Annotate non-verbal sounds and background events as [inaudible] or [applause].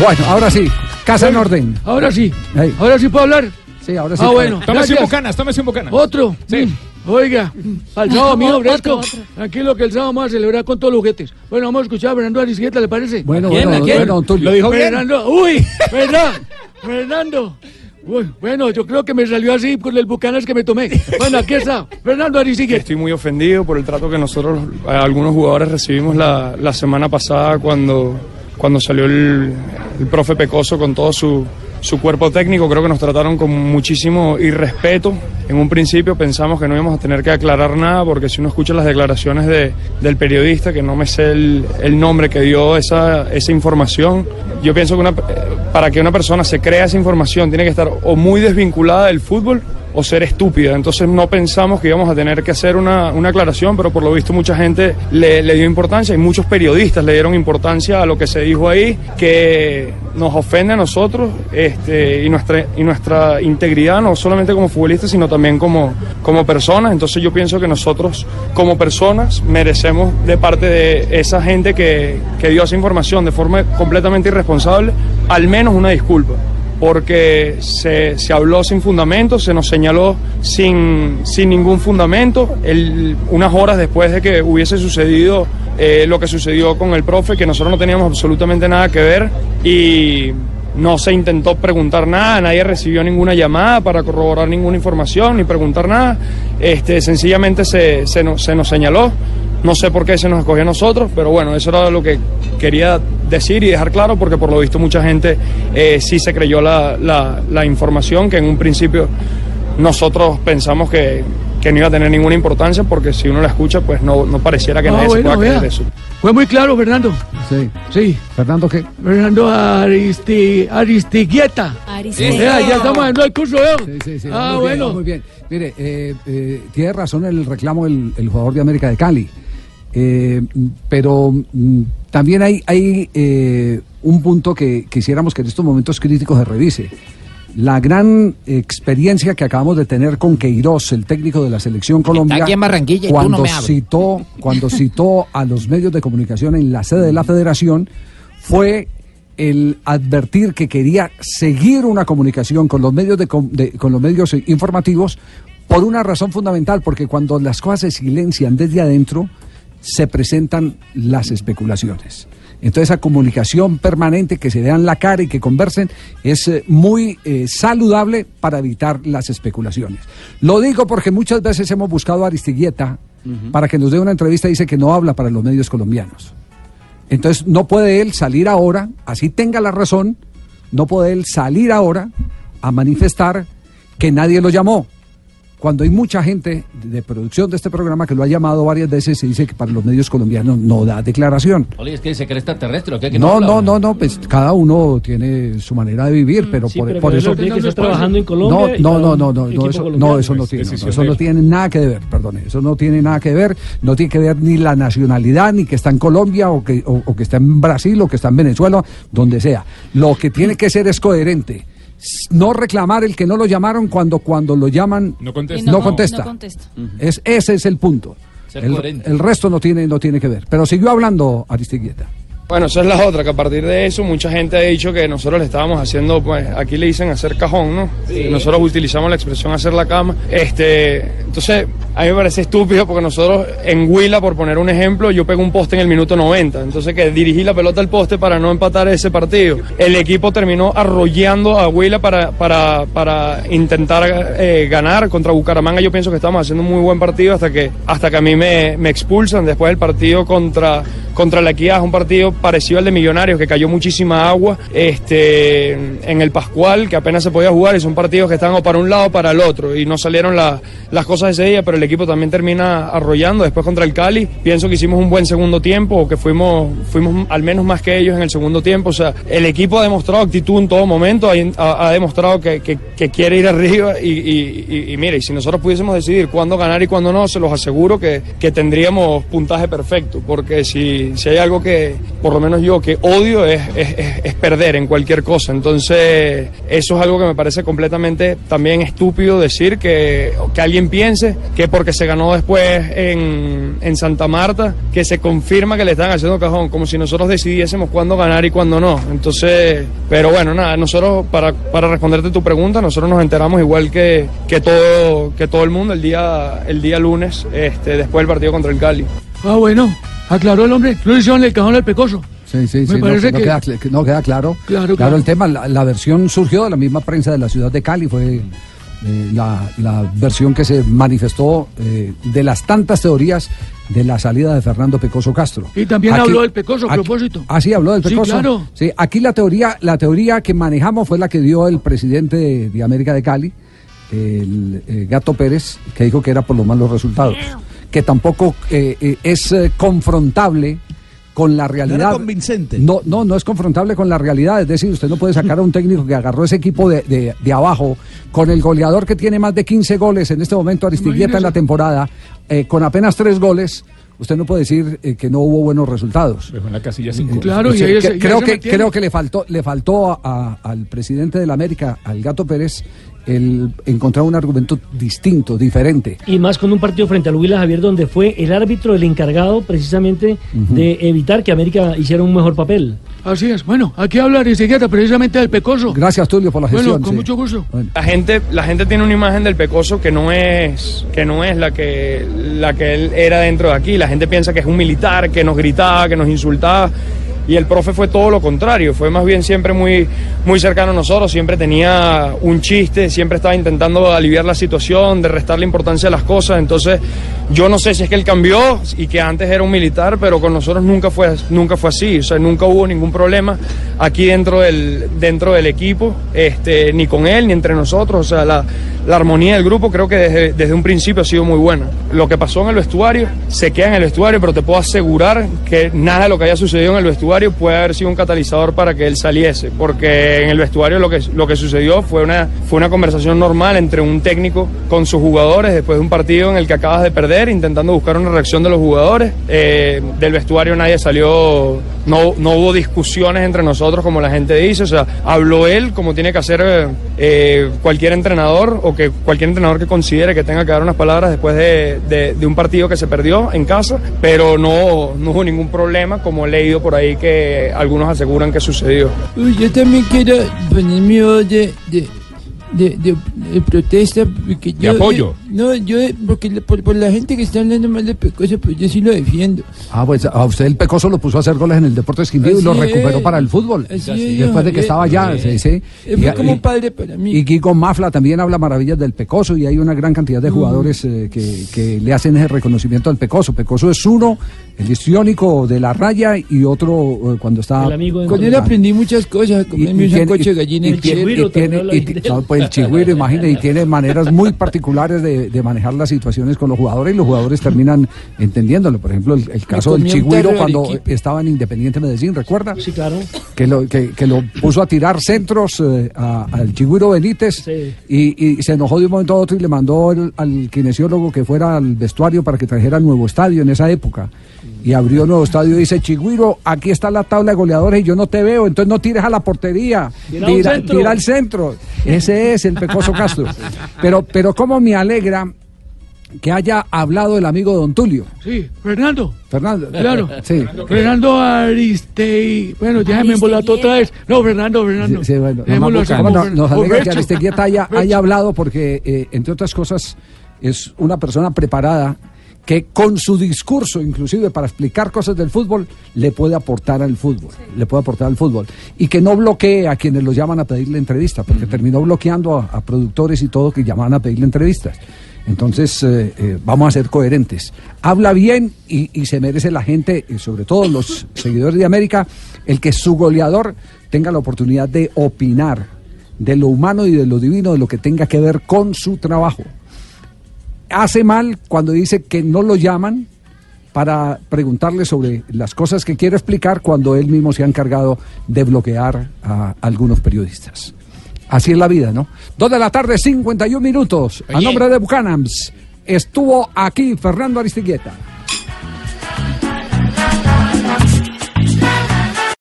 Bueno, ahora sí, casa en orden. Ahora sí. Ey. Ahora sí puedo hablar. Sí, ahora sí. Ah, bueno. Tómese un bucanas, tómese un bucanas. Otro. Sí. Mm. Oiga, al sábado mío fresco. Tranquilo que el sábado vamos a celebrar con todos los juguetes. Bueno, vamos a escuchar a Fernando Arisgueta, ¿le parece? Bueno, quién? bueno, bueno, Tulio. Lo dijo bien. Fernando, uy, ¿verdad? Fernando. Uy, bueno, yo creo que me salió así con el bucanas que me tomé. Bueno, aquí está. Fernando Arisigueta. Estoy muy ofendido por el trato que nosotros, eh, algunos jugadores, recibimos la, la semana pasada cuando, cuando salió el, profe Pecoso con todo su, su cuerpo técnico. Creo que nos trataron con muchísimo irrespeto. En un principio pensamos que no íbamos a tener que aclarar nada porque si uno escucha las declaraciones de- del periodista, que no me sé el, el nombre que dio esa, esa información, yo pienso que una, eh, para que una persona se crea esa información tiene que estar o muy desvinculada del fútbol o ser estúpida. Entonces no pensamos que íbamos a tener que hacer una, una aclaración, pero por lo visto mucha gente le, le dio importancia y muchos periodistas le dieron importancia a lo que se dijo ahí, que nos ofende a nosotros este, y, nuestra, y nuestra integridad, no solamente como futbolistas, sino también como, como personas. Entonces yo pienso que nosotros como personas merecemos de parte de esa gente que, que dio esa información de forma completamente irresponsable, al menos una disculpa porque se, se habló sin fundamento, se nos señaló sin, sin ningún fundamento, el- unas horas después de que hubiese sucedido eh, lo que sucedió con el profe, que nosotros no teníamos absolutamente nada que ver y no se intentó preguntar nada, nadie recibió ninguna llamada para corroborar ninguna información ni preguntar nada, este, sencillamente se, se nos, se nos señaló. No sé por qué se nos escogió a nosotros, pero bueno, eso era lo que quería decir y dejar claro, porque por lo visto mucha gente eh, sí se creyó la, la- la información que en un principio nosotros pensamos que, que no iba a tener ninguna importancia, porque si uno la escucha, pues no, no pareciera que Ah, nadie se pueda creer vea. eso. Fue muy claro, Fernando. Sí. Sí. Fernando, ¿qué? Fernando Aristi, Aristigueta. Aristide. Vea, ya estamos dando el curso, ¿veo? Sí, sí, sí. Ah, muy bien, bueno. muy bien. Mire, eh, eh, tiene razón el reclamo del el jugador de América de Cali. Eh, pero mm, también hay, hay eh, un punto que quisiéramos que en estos momentos críticos se revise. La gran experiencia que acabamos de tener con Queiroz, el técnico de la selección Colombia, aquí en Barranquilla y tú cuando no citó, cuando citó a los medios de comunicación en la sede de la Federación, fue el advertir que quería seguir una comunicación con los medios de, de- con los medios informativos por una razón fundamental, porque cuando las cosas se silencian desde adentro, se presentan las especulaciones. Entonces, esa comunicación permanente, que se vean la cara y que conversen, es eh, muy eh, saludable para evitar las especulaciones. Lo digo porque muchas veces hemos buscado a Aristiguieta para que nos dé una entrevista y dice que no habla para los medios colombianos. Entonces no puede él salir ahora, así tenga la razón, no puede él salir ahora a manifestar que nadie lo llamó. Cuando hay mucha gente de producción de este programa que lo ha llamado varias veces y dice que para los medios colombianos no da declaración. Oye, es que se cree extraterrestre, ¿o qué? Que No, no, hombre. no, no, pues cada uno tiene su manera de vivir, pero Sí, por, pero por eso... que trabajando en No, Colombia. no, no, no, no, no, eso, no, eso no tiene, no, eso no tiene nada que ver, perdone, eso no tiene nada que ver, no tiene que ver ni la nacionalidad, ni que está en Colombia, o que, o, o que está en Brasil, o que está en Venezuela, donde sea. Lo que tiene que ser es coherente. No reclamar el que no lo llamaron cuando cuando lo llaman No contesta. no contesta. No contesta. es, ese es el punto. Ser El, coherente. el resto no tiene, no tiene que ver. Pero siguió hablando Aristiguieta. Bueno, esa es la otra, que a partir de eso mucha gente ha dicho que nosotros le estábamos haciendo, pues aquí le dicen hacer cajón, ¿no? Y nosotros utilizamos la expresión hacer la cama. Este, entonces, a mí me parece estúpido porque nosotros en Huila, por poner un ejemplo, yo pego un poste en el minuto 90. Entonces, que dirigí la pelota al poste para no empatar ese partido. El equipo terminó arrollando a Huila para, para, para intentar eh, ganar contra Bucaramanga. Yo pienso que estamos haciendo un muy buen partido hasta que, hasta que a mí me, me expulsan. Después del partido contra, contra la Equidad, un partido parecido al de Millonarios, que cayó muchísima agua este, en el Pascual, que apenas se podía jugar, y son partidos que están o para un lado o para el otro, y no salieron la- las cosas ese día, pero el equipo también termina arrollando. Después contra el Cali, pienso que hicimos un buen segundo tiempo, o que fuimos, fuimos al menos más que ellos en el segundo tiempo. O sea, el equipo ha demostrado actitud en todo momento, ha, demostrado que, que- quiere ir arriba, y, y, y- mire, si nosotros pudiésemos decidir cuándo ganar y cuándo no, se los aseguro que, que tendríamos puntaje perfecto, porque si, si hay algo que, por lo menos yo, que odio es, es- es perder en cualquier cosa. Entonces, eso es algo que me parece completamente también estúpido decir que, que alguien piense que porque se ganó después en, en Santa Marta, que se confirma que le están haciendo cajón, como si nosotros decidiésemos cuándo ganar y cuándo no. Entonces, pero bueno, nada, nosotros, para, para responderte tu pregunta, nosotros nos enteramos igual que, que, todo, que todo el mundo el día, el día lunes, este, después del partido contra el Cali. Ah, bueno, aclaró el hombre. No hicieron el cajón al pecoso. Sí, sí, Me sí, no, parece no que- queda, cl- no queda claro. Claro, claro. el tema, la, la versión surgió de la misma prensa de la ciudad de Cali, fue eh, la, la versión que se manifestó eh, de las tantas teorías de la salida de Fernando Pecoso Castro. Y también habló del Pecoso, a propósito. Ah, sí, habló del Sí, Pecoso. claro. Sí, aquí la teoría, la teoría que manejamos fue la que dio el presidente de, de América de Cali, el eh, Gato Pérez, que dijo que era por los malos resultados, que tampoco eh, eh, es eh, confrontable con la realidad. convincente. No, no, no es confrontable con la realidad. Es decir, usted no puede sacar a un técnico que agarró ese equipo de, de- de abajo, con el goleador que tiene más de 15 goles en este momento, Aristigueta en la temporada, eh, con apenas tres goles. Usted no puede decir eh, que no hubo buenos resultados. Dejó en la casilla 5. Claro, y creo que creo que le faltó le faltó a- a- al presidente de la América, al Gato Pérez, el encontrar un argumento distinto, diferente. Y más con un partido frente al Huila Javier, donde fue el árbitro el encargado precisamente de evitar que América hiciera un mejor papel. Así es. Bueno, aquí habla Aristigueta precisamente del pecoso. Gracias Tulio por la gestión. Bueno, con sí. mucho gusto. Bueno. La gente, la gente tiene una imagen del Pecoso que no es, que no es la que, la que él era dentro de aquí. La gente piensa que es un militar, que nos gritaba, que nos insultaba. Y el profe fue todo lo contrario, fue más bien siempre muy, muy cercano a nosotros, siempre tenía un chiste, siempre estaba intentando aliviar la situación, de restarle importancia a las cosas. Entonces, yo no sé si es que él cambió y que antes era un militar, pero con nosotros nunca fue, nunca fue así, o sea, nunca hubo ningún problema aquí dentro del, dentro del equipo, este, ni con él ni entre nosotros. O sea, la, la armonía del grupo creo que desde, desde un principio ha sido muy buena. Lo que pasó en el vestuario se queda en el vestuario, pero te puedo asegurar que nada de lo que haya sucedido en el vestuario puede haber sido un catalizador para que él saliese, porque en el vestuario lo que, lo que sucedió fue una, fue una conversación normal entre un técnico con sus jugadores después de un partido en el que acabas de perder, intentando buscar una reacción de los jugadores. Eh, del vestuario nadie salió, no, no hubo discusiones entre nosotros como la gente dice, o sea, habló él como tiene que hacer eh, eh, cualquier entrenador o que cualquier entrenador que considere que tenga que dar unas palabras después de, de- de un partido que se perdió en casa, pero no, no hubo ningún problema como he leído por ahí que algunos aseguran que sucedió. Yo también quiero poner mi voz de, de, de, de- de protesta. Porque yo, apoyo. No, yo, porque por, por la gente que está hablando mal de Pecoso, pues yo sí lo defiendo. Ah, pues a usted el Pecoso lo puso a hacer goles en el Deportes Quindío y lo recuperó es. para el fútbol. Así es, Después de que estaba allá, sí, sí. Fue Y- como un padre para mí. Y Guigo Mafla también habla maravillas del Pecoso y hay una gran cantidad Mm. de jugadores eh, que, que le hacen ese reconocimiento al Pecoso. Pecoso es uno, el histriónico de la raya y otro eh, cuando está... El amigo Con él aprendí muchas cosas, como Y- un sancocho de gallina. Chigüiro y tiene- y no, pues el chigüiro, imagine, y tiene maneras muy particulares de, de manejar las situaciones con los jugadores y los jugadores terminan entendiéndolo. Por ejemplo, el, el caso del chigüiro cuando estaba en Independiente Medellín, ¿recuerda? Sí, claro. que lo, que, que lo puso a tirar centros eh, a- al Chigüiro Benítez Sí. y, y se enojó de un momento a otro y le mandó el- al kinesiólogo que fuera al vestuario para que trajera nuevo estadio en esa época. Y abrió nuevo estadio y dice, Chigüiro, aquí está la tabla de goleadores y yo no te veo, entonces no tires a la portería, Tira a un tira, centro". tira al centro. Ese es el Pecoso Castro. [laughs] Pero, pero cómo me alegra que haya hablado el amigo Don Tulio. Sí, Fernando. Fernando. Claro. Sí. Fernando Aristei. Bueno, déjame embolato otra vez. No, Fernando, Fernando. Sí, sí, bueno, nos o alegra que. Aristeguieta haya, haya hablado porque, eh, entre otras cosas, es una persona preparada que con su discurso, inclusive para explicar cosas del fútbol, le puede aportar al fútbol, le puede aportar al fútbol. Y que no bloquee a quienes los llaman a pedirle entrevistas, porque terminó bloqueando a, a productores y todo que llaman a pedirle entrevistas. Entonces, eh, eh, vamos a ser coherentes. Habla bien y, y se merece la gente, y sobre todo los [coughs] seguidores de América, el que su goleador tenga la oportunidad de opinar de lo humano y de lo divino, de lo que tenga que ver con su trabajo. Hace mal cuando dice que no lo llaman para preguntarle sobre las cosas que quiere explicar cuando él mismo se ha encargado de bloquear a algunos periodistas. Así es la vida, ¿no? Dos de la tarde, 51 minutos. A nombre de Bucanams, estuvo aquí Fernando Aristigueta.